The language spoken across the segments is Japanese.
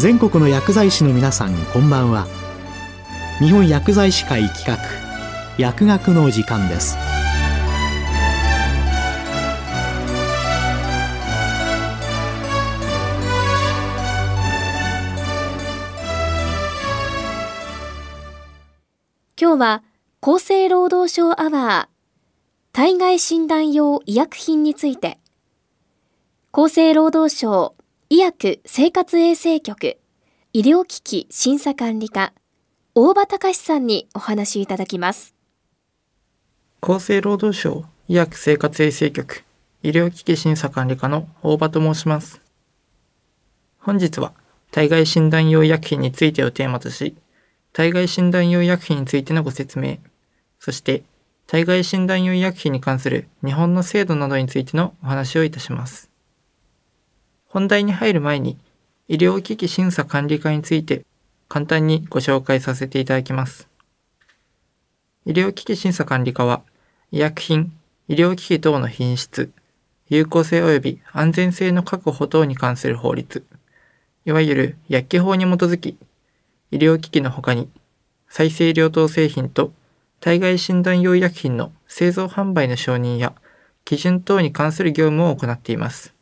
全国の薬剤師の皆さんこんばんは。日本薬剤師会企画薬学の時間です。今日は厚生労働省アワー体外診断用医薬品について。厚生労働省医薬生活衛生局医療機器審査管理課大場隆さんにお話しいただきます厚生労働省医薬生活衛生局医療機器審査管理課の大場と申します本日は体外診断用医薬品についてをテーマとし体外診断用医薬品についてのご説明、そして体外診断用医薬品に関する日本の制度などについてのお話をいたします。本題に入る前に、医療機器審査管理課について簡単にご紹介させていただきます。医療機器審査管理課は、医薬品、医療機器等の品質、有効性及び安全性の確保等に関する法律、いわゆる薬機法に基づき、医療機器の他に、再生医療等製品と体外診断用医薬品の製造販売の承認や基準等に関する業務を行っています。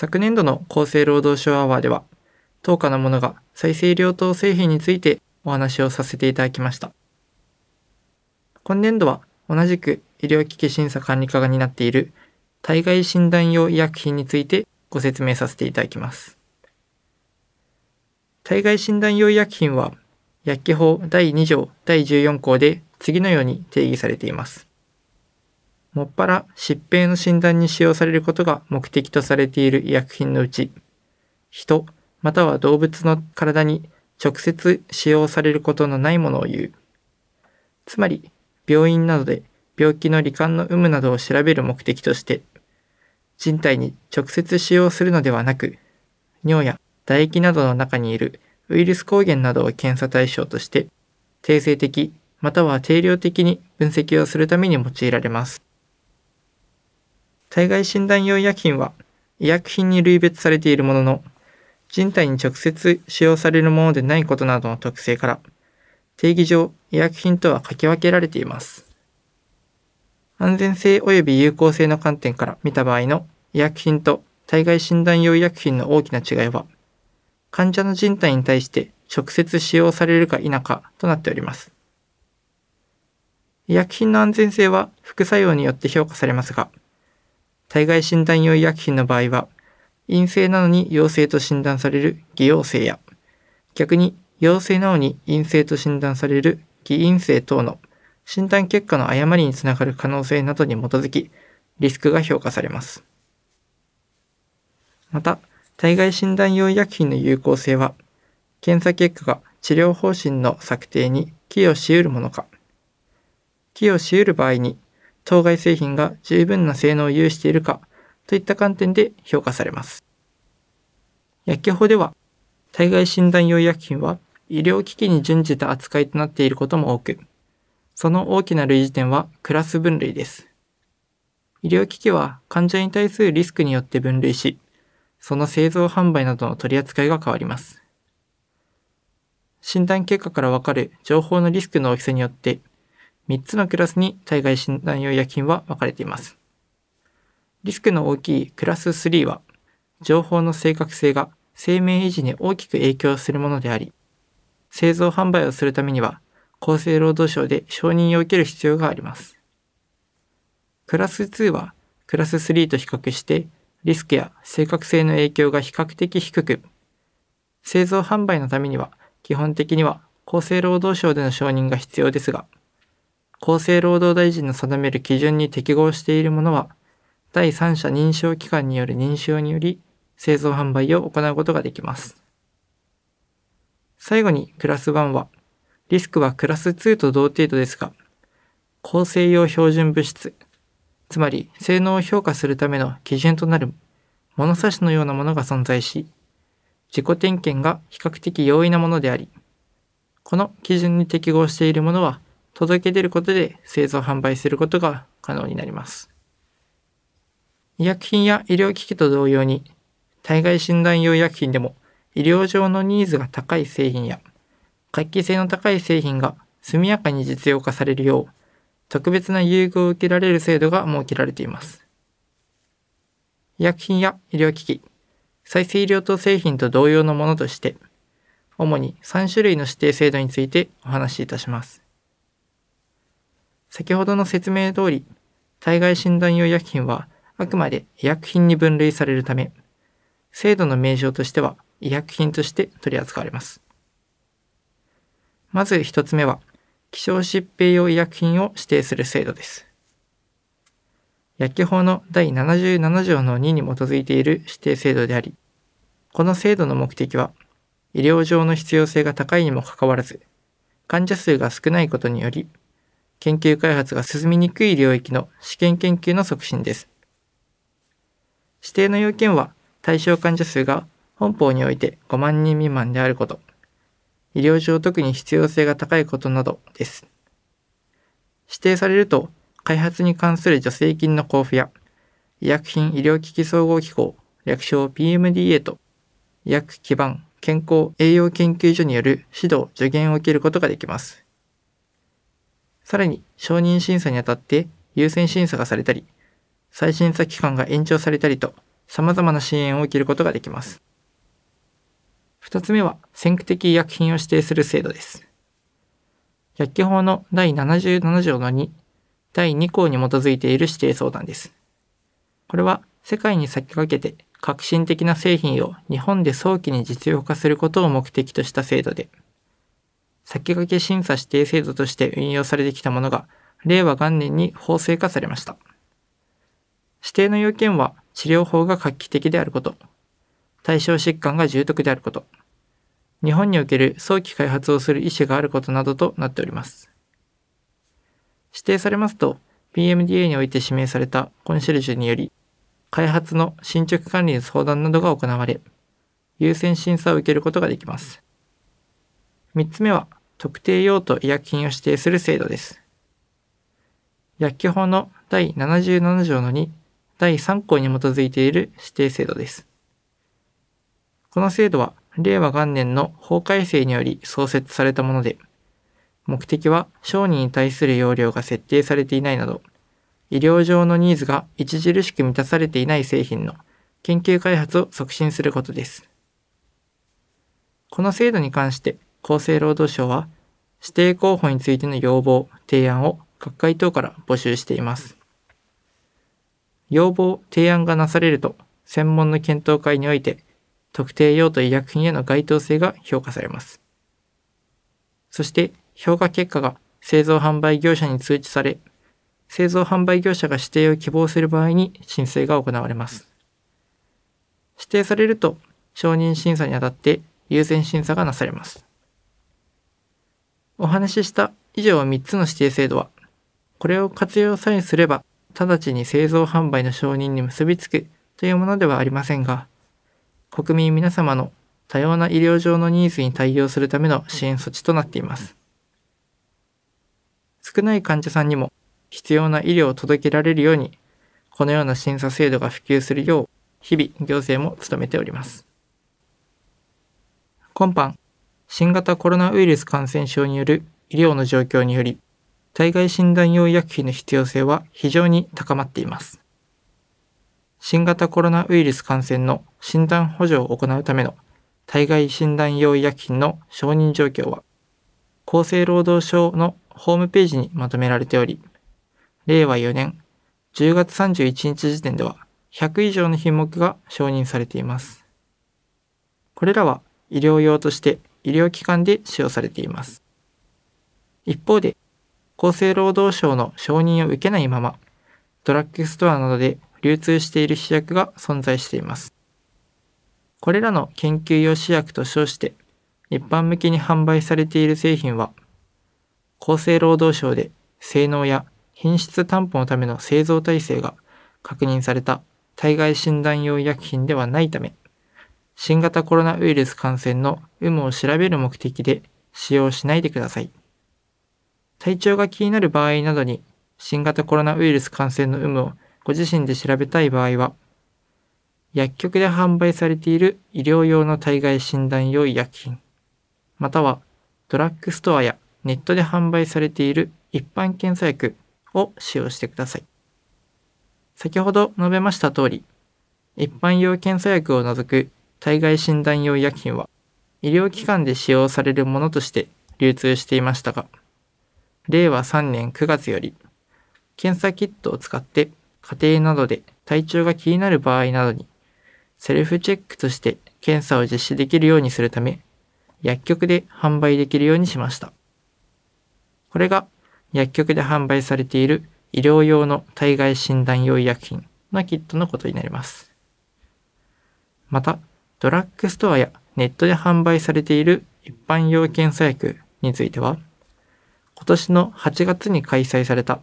昨年度の厚生労働省アワーでは、当下のものが再生医療等製品についてお話をさせていただきました。今年度は同じく医療機器審査管理課が担っている体外診断用医薬品についてご説明させていただきます。体外診断用医薬品は、薬機法第2条第14項で次のように定義されています。もっぱら疾病の診断に使用されることが目的とされている医薬品のうち、人または動物の体に直接使用されることのないものを言う。つまり、病院などで病気の罹患の有無などを調べる目的として、人体に直接使用するのではなく、尿や唾液などの中にいるウイルス抗原などを検査対象として、定性的または定量的に分析をするために用いられます。体外診断用医薬品は医薬品に類別されているものの、人体に直接使用されるものでないことなどの特性から、定義上医薬品とは書き分けられています。安全性及び有効性の観点から見た場合の医薬品と体外診断用医薬品の大きな違いは、患者の人体に対して直接使用されるか否かとなっております。医薬品の安全性は副作用によって評価されますが、体外診断用医薬品の場合は、陰性なのに陽性と診断される偽陽性や、逆に陽性なのに陰性と診断される偽陰性等の診断結果の誤りにつながる可能性などに基づき、リスクが評価されます。また、体外診断用医薬品の有効性は、検査結果が治療方針の策定に寄与し得るものか、寄与し得る場合に、当該製品が十分な性能を有しているかといった観点で評価されます。薬機法では、体外診断用医薬品は医療機器に準じた扱いとなっていることも多く、その大きな類似点はクラス分類です。医療機器は患者に対するリスクによって分類し、その製造販売などの取り扱いが変わります。診断結果からわかる情報のリスクの大きさによって、3つのクラスに体外診断用薬品は分かれています。リスクの大きいクラス3は、情報の正確性が生命維持に大きく影響するものであり、製造販売をするためには、厚生労働省で承認を受ける必要があります。クラス2は、クラス3と比較してリスクや正確性の影響が比較的低く、製造販売のためには基本的には厚生労働省での承認が必要ですが、厚生労働大臣の定める基準に適合しているものは、第三者認証機関による認証により製造販売を行うことができます。最後にクラス1は、リスクはクラス2と同程度ですが、厚生用標準物質、つまり性能を評価するための基準となる物差しのようなものが存在し、自己点検が比較的容易なものであり、この基準に適合しているものは届け出ることで製造販売することが可能になります。医薬品や医療機器と同様に、体外診断用医薬品でも医療上のニーズが高い製品や画期性の高い製品が速やかに実用化されるよう特別な優遇を受けられる制度が設けられています。医薬品や医療機器、再生医療等製品と同様のものとして、主に3種類の指定制度についてお話しいたします。先ほどの説明通り、体外診断用医薬品はあくまで医薬品に分類されるため、制度の名称としては医薬品として取り扱われます。まず一つ目は、希少疾病用医薬品を指定する制度です。薬機法の第77条の2に基づいている指定制度であり、この制度の目的は、医療上の必要性が高いにもかかわらず、患者数が少ないことにより、研究開発が進みにくい領域の試験研究の促進です。指定の要件は、対象患者数が本法において5万人未満であること、医療上特に必要性が高いことなどです。指定されると、開発に関する助成金の交付や、医薬品医療機器総合機構、略称 PMDA と、医薬基盤健康栄養研究所による指導、助言を受けることができます。さらに、承認審査にあたって優先審査がされたり、再審査期間が延長されたりと、様々な支援を受けることができます。二つ目は、先駆的医薬品を指定する制度です。薬機法の第77条の2、第2項に基づいている指定相談です。これは、世界に先駆けて革新的な製品を日本で早期に実用化することを目的とした制度で、先駆け審査指定制度として運用されてきたものが、令和元年に法制化されました。指定の要件は治療法が画期的であること、対象疾患が重篤であること、日本における早期開発をする意思があることなどとなっております。指定されますと、PMDA において指名されたコンシェルジュにより、開発の進捗管理の相談などが行われ、優先審査を受けることができます。3つ目は、特定用途医薬品を指定する制度です。薬機法の第77条の2、第3項に基づいている指定制度です。この制度は令和元年の法改正により創設されたもので、目的は商人に対する容量が設定されていないなど、医療上のニーズが著しく満たされていない製品の研究開発を促進することです。この制度に関して厚生労働省は指定候補についての要望、提案を各界等から募集しています。要望、提案がなされると専門の検討会において特定用途医薬品への該当性が評価されます。そして評価結果が製造販売業者に通知され、製造販売業者が指定を希望する場合に申請が行われます。指定されると承認審査にあたって優先審査がなされます。お話しした以上3つの指定制度は、これを活用さえすれば直ちに製造販売の承認に結びつくというものではありませんが、国民皆様の多様な医療上のニーズに対応するための支援措置となっています。少ない患者さんにも必要な医療を届けられるように、このような審査制度が普及するよう、日々行政も努めております。今般、新型コロナウイルス感染症による医療の状況により、体外診断用医薬品の必要性は非常に高まっています。新型コロナウイルス感染の診断補助を行うための体外診断用医薬品の承認状況は、厚生労働省のホームページにまとめられており、令和4年10月31日時点では100以上の品目が承認されています。これらは医療用として医療機関で使用されています。一方で、厚生労働省の承認を受けないまま、ドラッグストアなどで流通している試薬が存在しています。これらの研究用試薬と称して一般向けに販売されている製品は、厚生労働省で性能や品質担保のための製造体制が確認された体外診断用医薬品ではないため、新型コロナウイルス感染の有無を調べる目的で使用しないでください。体調が気になる場合などに新型コロナウイルス感染の有無をご自身で調べたい場合は、薬局で販売されている医療用の体外診断用医薬品、またはドラッグストアやネットで販売されている一般検査薬を使用してください。先ほど述べました通り、一般用検査薬を除く体外診断用医薬品は医療機関で使用されるものとして流通していましたが、令和3年9月より検査キットを使って家庭などで体調が気になる場合などにセルフチェックとして検査を実施できるようにするため薬局で販売できるようにしました。これが薬局で販売されている医療用の体外診断用医薬品のキットのことになります。また、ドラッグストアやネットで販売されている一般用検査薬については、今年の8月に開催された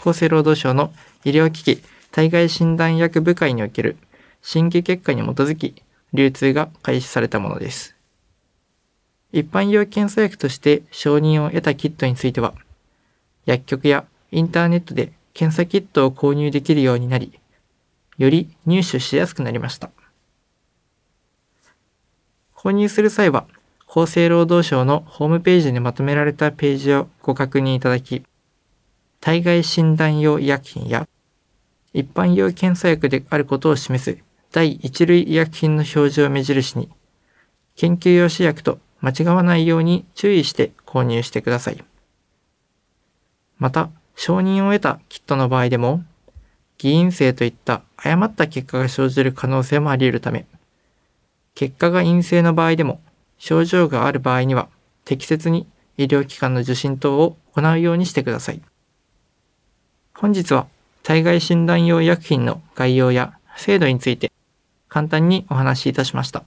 厚生労働省の医療機器体外診断薬部会における審議結果に基づき流通が開始されたものです。一般用検査薬として承認を得たキットについては、薬局やインターネットで検査キットを購入できるようになり、より入手しやすくなりました。購入する際は、厚生労働省のホームページにまとめられたページをご確認いただき、体外診断用医薬品や一般用検査薬であることを示す第一類医薬品の表示を目印に、研究用試薬と間違わないように注意して購入してください。また、承認を得たキットの場合でも、偽陰性といった誤った結果が生じる可能性もあり得るため、結果が陰性の場合でも、症状がある場合には、適切に医療機関の受診等を行うようにしてください。本日は、体外診断用医薬品の概要や制度について、簡単にお話しいたしました。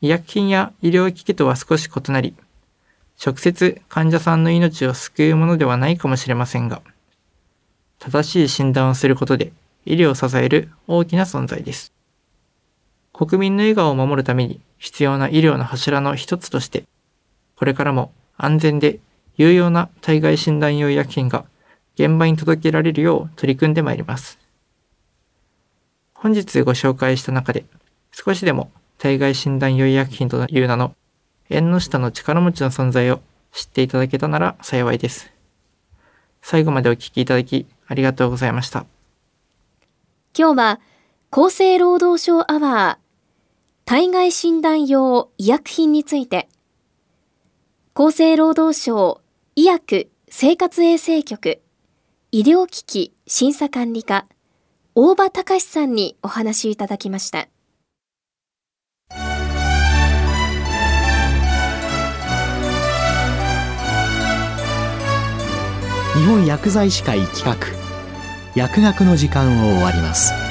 医薬品や医療機器とは少し異なり、直接患者さんの命を救うものではないかもしれませんが、正しい診断をすることで医療を支える大きな存在です。国民の笑顔を守るために必要な医療の柱の一つとして、これからも安全で有用な体外診断用医薬品が現場に届けられるよう取り組んでまいります。本日ご紹介した中で少しでも体外診断用医薬品という名の縁の下の力持ちの存在を知っていただけたなら幸いです。最後までお聞きいただきありがとうございました。今日は厚生労働省アワー体外診断用医薬品について、厚生労働省医薬生活衛生局医療機器審査管理課大場隆さんにお話いただきました。日本薬剤師会企画薬学の時間を終わります。